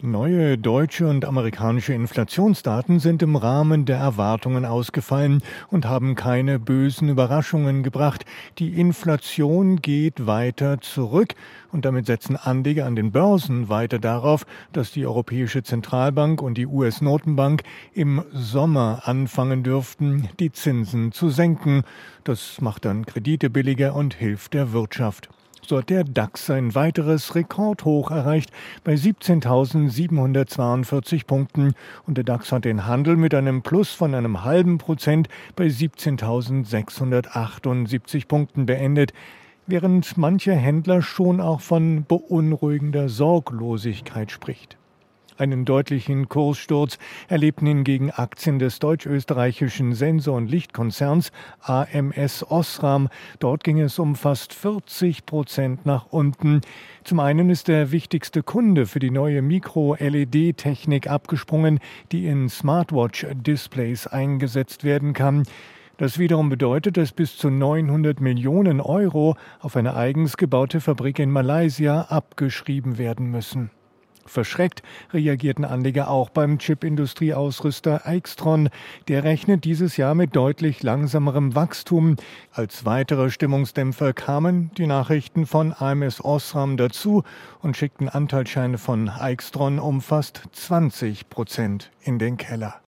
Neue deutsche und amerikanische Inflationsdaten sind im Rahmen der Erwartungen ausgefallen und haben keine bösen Überraschungen gebracht. Die Inflation geht weiter zurück und damit setzen Anleger an den Börsen weiter darauf, dass die Europäische Zentralbank und die US-Notenbank im Sommer anfangen dürften, die Zinsen zu senken. Das macht dann Kredite billiger und hilft der Wirtschaft. So hat der DAX ein weiteres Rekordhoch erreicht bei 17.742 Punkten und der DAX hat den Handel mit einem Plus von einem halben Prozent bei 17.678 Punkten beendet während manche Händler schon auch von beunruhigender Sorglosigkeit spricht. Einen deutlichen Kurssturz erlebten hingegen Aktien des deutsch-österreichischen Sensor- und Lichtkonzerns AMS Osram. Dort ging es um fast 40 Prozent nach unten. Zum einen ist der wichtigste Kunde für die neue Mikro-LED-Technik abgesprungen, die in Smartwatch-Displays eingesetzt werden kann. Das wiederum bedeutet, dass bis zu 900 Millionen Euro auf eine eigens gebaute Fabrik in Malaysia abgeschrieben werden müssen. Verschreckt reagierten Anleger auch beim Chipindustrieausrüster Aixtron. Der rechnet dieses Jahr mit deutlich langsamerem Wachstum. Als weitere Stimmungsdämpfer kamen die Nachrichten von AMS Osram dazu und schickten Anteilsscheine von Aixtron um fast 20 Prozent in den Keller.